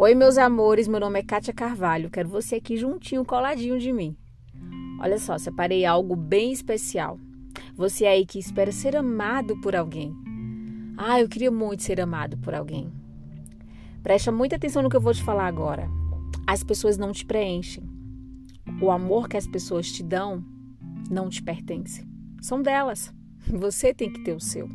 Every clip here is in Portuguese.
Oi, meus amores, meu nome é Kátia Carvalho. Quero você aqui juntinho, coladinho de mim. Olha só, separei algo bem especial. Você aí que espera ser amado por alguém. Ah, eu queria muito ser amado por alguém. Presta muita atenção no que eu vou te falar agora. As pessoas não te preenchem. O amor que as pessoas te dão não te pertence. São delas. Você tem que ter o seu.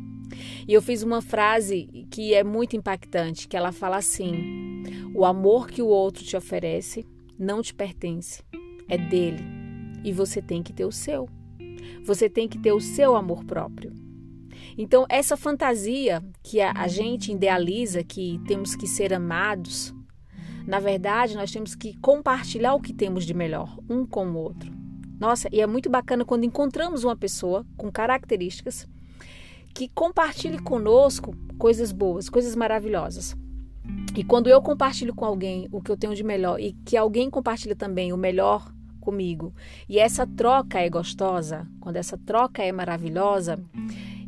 E eu fiz uma frase que é muito impactante, que ela fala assim: O amor que o outro te oferece não te pertence, é dele, e você tem que ter o seu. Você tem que ter o seu amor próprio. Então, essa fantasia que a, gente idealiza que temos que ser amados, na verdade, nós temos que compartilhar o que temos de melhor um com o outro. Nossa, e é muito bacana quando encontramos uma pessoa com características que compartilhe conosco coisas boas, coisas maravilhosas. E quando eu compartilho com alguém o que eu tenho de melhor e que alguém compartilha também o melhor comigo, e essa troca é gostosa, quando essa troca é maravilhosa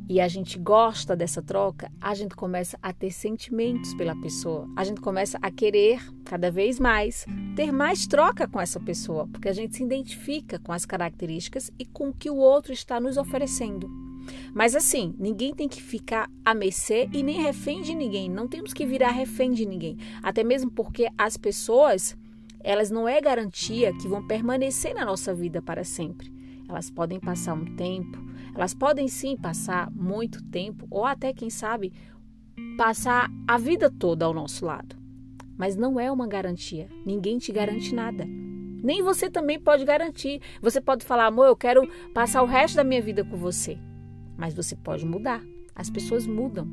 e a gente gosta dessa troca, a gente começa a ter sentimentos pela pessoa. A gente começa a querer cada vez mais ter mais troca com essa pessoa, porque a gente se identifica com as características e com o que o outro está nos oferecendo. Mas assim, ninguém tem que ficar a mercê e nem refém de ninguém. Não temos que virar refém de ninguém. Até mesmo porque as pessoas, elas não é garantia que vão permanecer na nossa vida para sempre. Elas podem passar um tempo, elas podem sim passar muito tempo, ou até, quem sabe, passar a vida toda ao nosso lado. Mas não é uma garantia. Ninguém te garante nada. Nem você também pode garantir. Você pode falar, amor, eu quero passar o resto da minha vida com você mas você pode mudar. As pessoas mudam.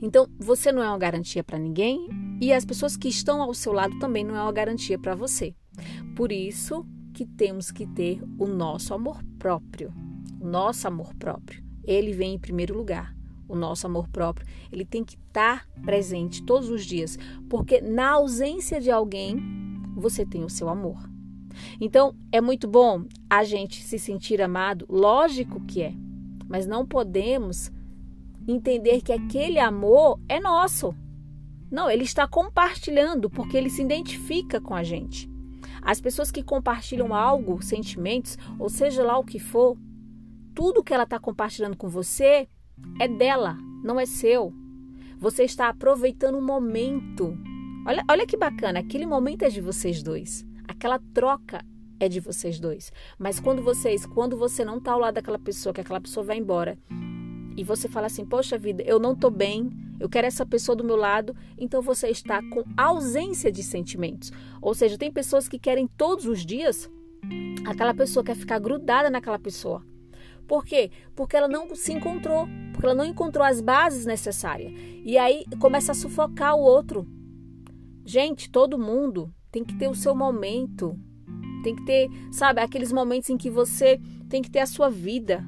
Então, você não é uma garantia para ninguém e as pessoas que estão ao seu lado também não é uma garantia para você. Por isso que temos que ter o nosso amor próprio. O nosso amor próprio. Ele vem em primeiro lugar. O nosso amor próprio, ele tem que estar presente todos os dias, porque na ausência de alguém, você tem o seu amor. Então, é muito bom a gente se sentir amado, lógico que é mas não podemos entender que aquele amor é nosso. Não, ele está compartilhando porque ele se identifica com a gente. As pessoas que compartilham algo, sentimentos, ou seja lá o que for, tudo que ela está compartilhando com você é dela, não é seu. Você está aproveitando um momento. Olha, olha que bacana, aquele momento é de vocês dois. Aquela troca é de vocês dois. Mas quando vocês, quando você não tá ao lado daquela pessoa, que aquela pessoa vai embora, e você fala assim: "Poxa vida, eu não tô bem, eu quero essa pessoa do meu lado", então você está com ausência de sentimentos. Ou seja, tem pessoas que querem todos os dias aquela pessoa quer ficar grudada naquela pessoa. Por quê? Porque ela não se encontrou, porque ela não encontrou as bases necessárias. E aí começa a sufocar o outro. Gente, todo mundo tem que ter o seu momento, tem que ter, sabe, aqueles momentos em que você tem que ter a sua vida.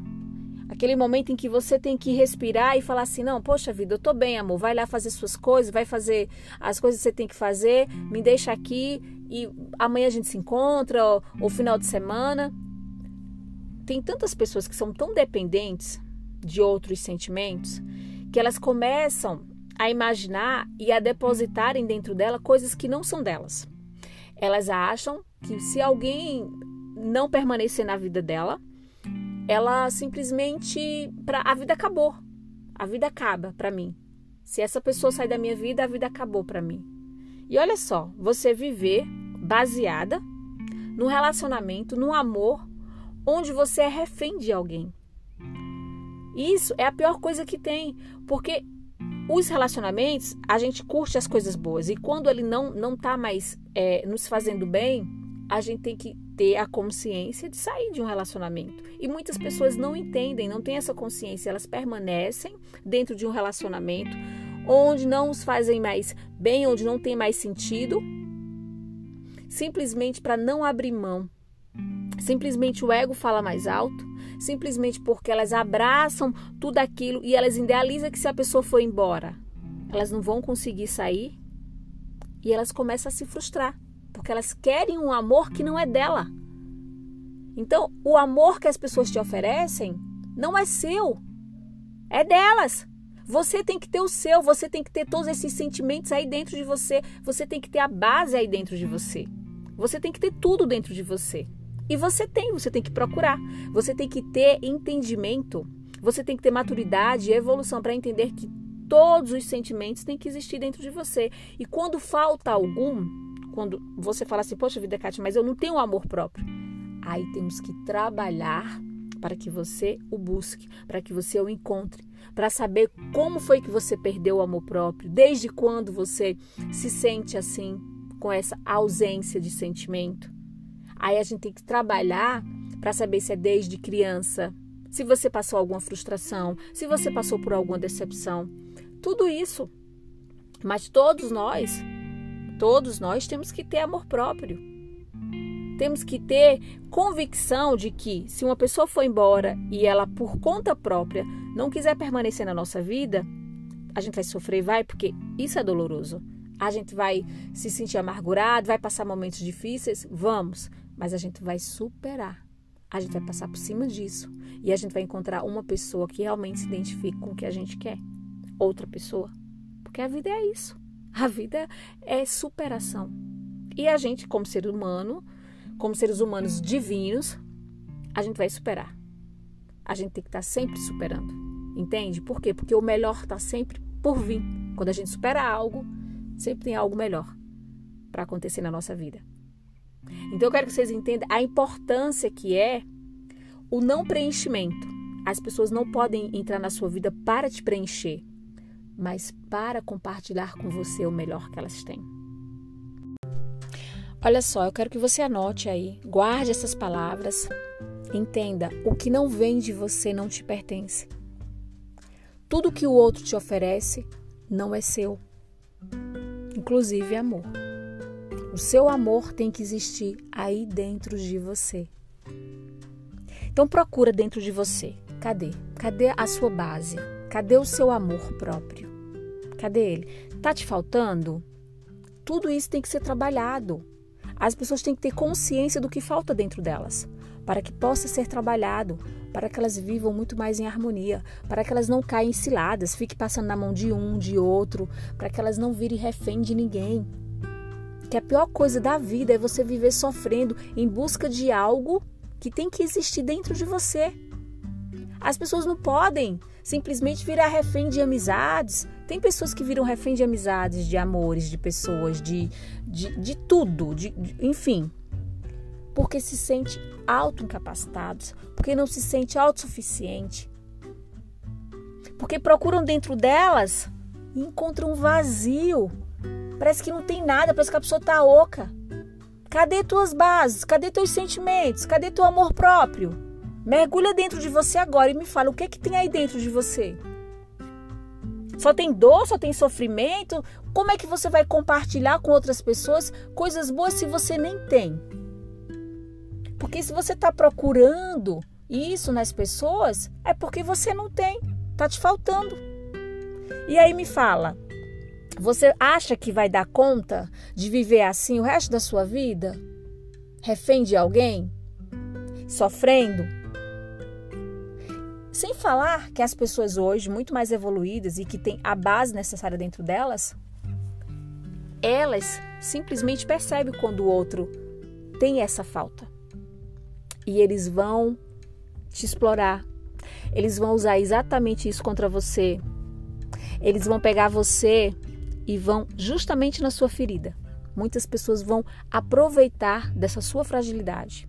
Aquele momento em que você tem que respirar e falar assim: não, poxa vida, eu tô bem, amor. Vai lá fazer suas coisas, vai fazer as coisas que você tem que fazer, me deixa aqui e amanhã a gente se encontra, ou, ou final de semana. Tem tantas pessoas que são tão dependentes de outros sentimentos que elas começam a imaginar e a depositarem dentro dela coisas que não são delas. Elas acham que se alguém não permanecer na vida dela, ela simplesmente pra, a vida acabou. A vida acaba para mim. Se essa pessoa sair da minha vida, a vida acabou para mim. E olha só, você viver baseada no relacionamento, no amor, onde você é refém de alguém. Isso é a pior coisa que tem, porque os relacionamentos, a gente curte as coisas boas e quando ele não não tá mais é, nos fazendo bem, a gente tem que ter a consciência de sair de um relacionamento. E muitas pessoas não entendem, não têm essa consciência, elas permanecem dentro de um relacionamento onde não os fazem mais bem, onde não tem mais sentido, simplesmente para não abrir mão. Simplesmente o ego fala mais alto, simplesmente porque elas abraçam tudo aquilo e elas idealizam que se a pessoa for embora, elas não vão conseguir sair e elas começam a se frustrar porque elas querem um amor que não é dela. Então, o amor que as pessoas te oferecem não é seu, é delas. Você tem que ter o seu, você tem que ter todos esses sentimentos aí dentro de você, você tem que ter a base aí dentro de você. Você tem que ter tudo dentro de você. E você tem, você tem que procurar. Você tem que ter entendimento, você tem que ter maturidade e evolução para entender que todos os sentimentos têm que existir dentro de você. E quando falta algum, quando você fala assim, poxa vida, Kátia, mas eu não tenho amor próprio. Aí temos que trabalhar para que você o busque, para que você o encontre, para saber como foi que você perdeu o amor próprio, desde quando você se sente assim, com essa ausência de sentimento. Aí a gente tem que trabalhar para saber se é desde criança, se você passou alguma frustração, se você passou por alguma decepção. Tudo isso. Mas todos nós, todos nós temos que ter amor próprio. Temos que ter convicção de que se uma pessoa for embora e ela por conta própria não quiser permanecer na nossa vida, a gente vai sofrer, vai, porque isso é doloroso. A gente vai se sentir amargurado, vai passar momentos difíceis, vamos, mas a gente vai superar. A gente vai passar por cima disso e a gente vai encontrar uma pessoa que realmente se identifique com o que a gente quer. Outra pessoa. Porque a vida é isso. A vida é superação. E a gente, como ser humano, como seres humanos divinos, a gente vai superar. A gente tem que estar sempre superando. Entende? Por quê? Porque o melhor está sempre por vir. Quando a gente supera algo, sempre tem algo melhor para acontecer na nossa vida. Então eu quero que vocês entendam a importância que é o não preenchimento. As pessoas não podem entrar na sua vida para te preencher, mas para compartilhar com você o melhor que elas têm. Olha só, eu quero que você anote aí, guarde essas palavras. Entenda, o que não vem de você não te pertence. Tudo que o outro te oferece não é seu, inclusive amor. O seu amor tem que existir aí dentro de você. Então procura dentro de você. Cadê? Cadê a sua base? Cadê o seu amor próprio? Cadê ele? Tá te faltando? Tudo isso tem que ser trabalhado. As pessoas têm que ter consciência do que falta dentro delas, para que possa ser trabalhado, para que elas vivam muito mais em harmonia, para que elas não caem ciladas, fiquem passando na mão de um, de outro, para que elas não virem refém de ninguém. Que a pior coisa da vida é você viver sofrendo em busca de algo que tem que existir dentro de você. As pessoas não podem simplesmente virar refém de amizades. Tem pessoas que viram refém de amizades, de amores, de pessoas, de, de, de tudo, de, de, enfim. Porque se sente auto-incapacitados, porque não se sente autossuficiente. Porque procuram dentro delas e encontram um vazio. Parece que não tem nada, parece que a pessoa tá oca. Cadê tuas bases? Cadê teus sentimentos? Cadê teu amor próprio? Mergulha dentro de você agora e me fala o que é que tem aí dentro de você. Só tem dor, só tem sofrimento? Como é que você vai compartilhar com outras pessoas coisas boas se você nem tem? Porque se você está procurando isso nas pessoas, é porque você não tem, tá te faltando. E aí me fala, você acha que vai dar conta de viver assim o resto da sua vida? Refém de alguém? Sofrendo? Sem falar que as pessoas hoje, muito mais evoluídas e que têm a base necessária dentro delas, elas simplesmente percebem quando o outro tem essa falta. E eles vão te explorar. Eles vão usar exatamente isso contra você. Eles vão pegar você e vão justamente na sua ferida. Muitas pessoas vão aproveitar dessa sua fragilidade.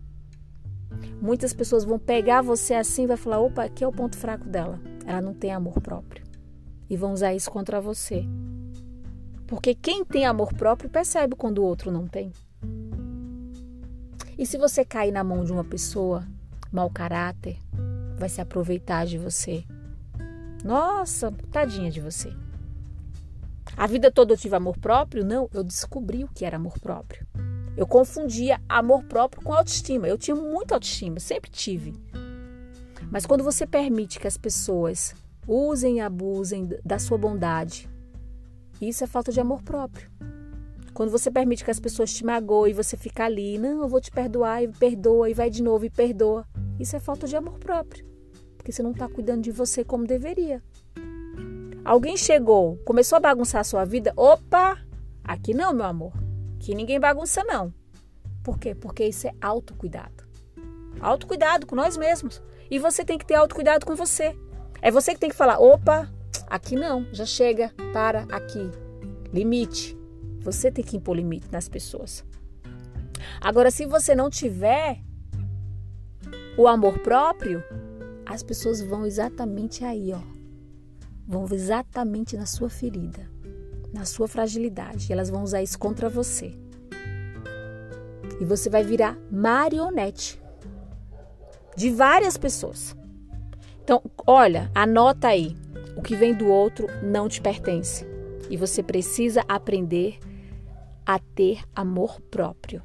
Muitas pessoas vão pegar você assim e vai falar: opa, aqui é o ponto fraco dela. Ela não tem amor próprio. E vão usar isso contra você. Porque quem tem amor próprio percebe quando o outro não tem. E se você cair na mão de uma pessoa mau caráter, vai se aproveitar de você. Nossa, tadinha de você. A vida toda eu tive amor próprio? Não, eu descobri o que era amor próprio. Eu confundia amor próprio com autoestima. Eu tinha muita autoestima, sempre tive. Mas quando você permite que as pessoas usem e abusem da sua bondade, isso é falta de amor próprio. Quando você permite que as pessoas te magoem e você fica ali, não, eu vou te perdoar e perdoa e vai de novo e perdoa, isso é falta de amor próprio. Porque você não está cuidando de você como deveria. Alguém chegou, começou a bagunçar a sua vida. Opa! Aqui não, meu amor. Aqui ninguém bagunça, não. Por quê? Porque isso é autocuidado. Autocuidado com nós mesmos. E você tem que ter autocuidado com você. É você que tem que falar: opa, aqui não, já chega, para aqui. Limite. Você tem que impor limite nas pessoas. Agora, se você não tiver o amor próprio, as pessoas vão exatamente aí, ó. Vão exatamente na sua ferida, na sua fragilidade. Elas vão usar isso contra você. E você vai virar marionete de várias pessoas. Então, olha, anota aí. O que vem do outro não te pertence. E você precisa aprender a ter amor próprio.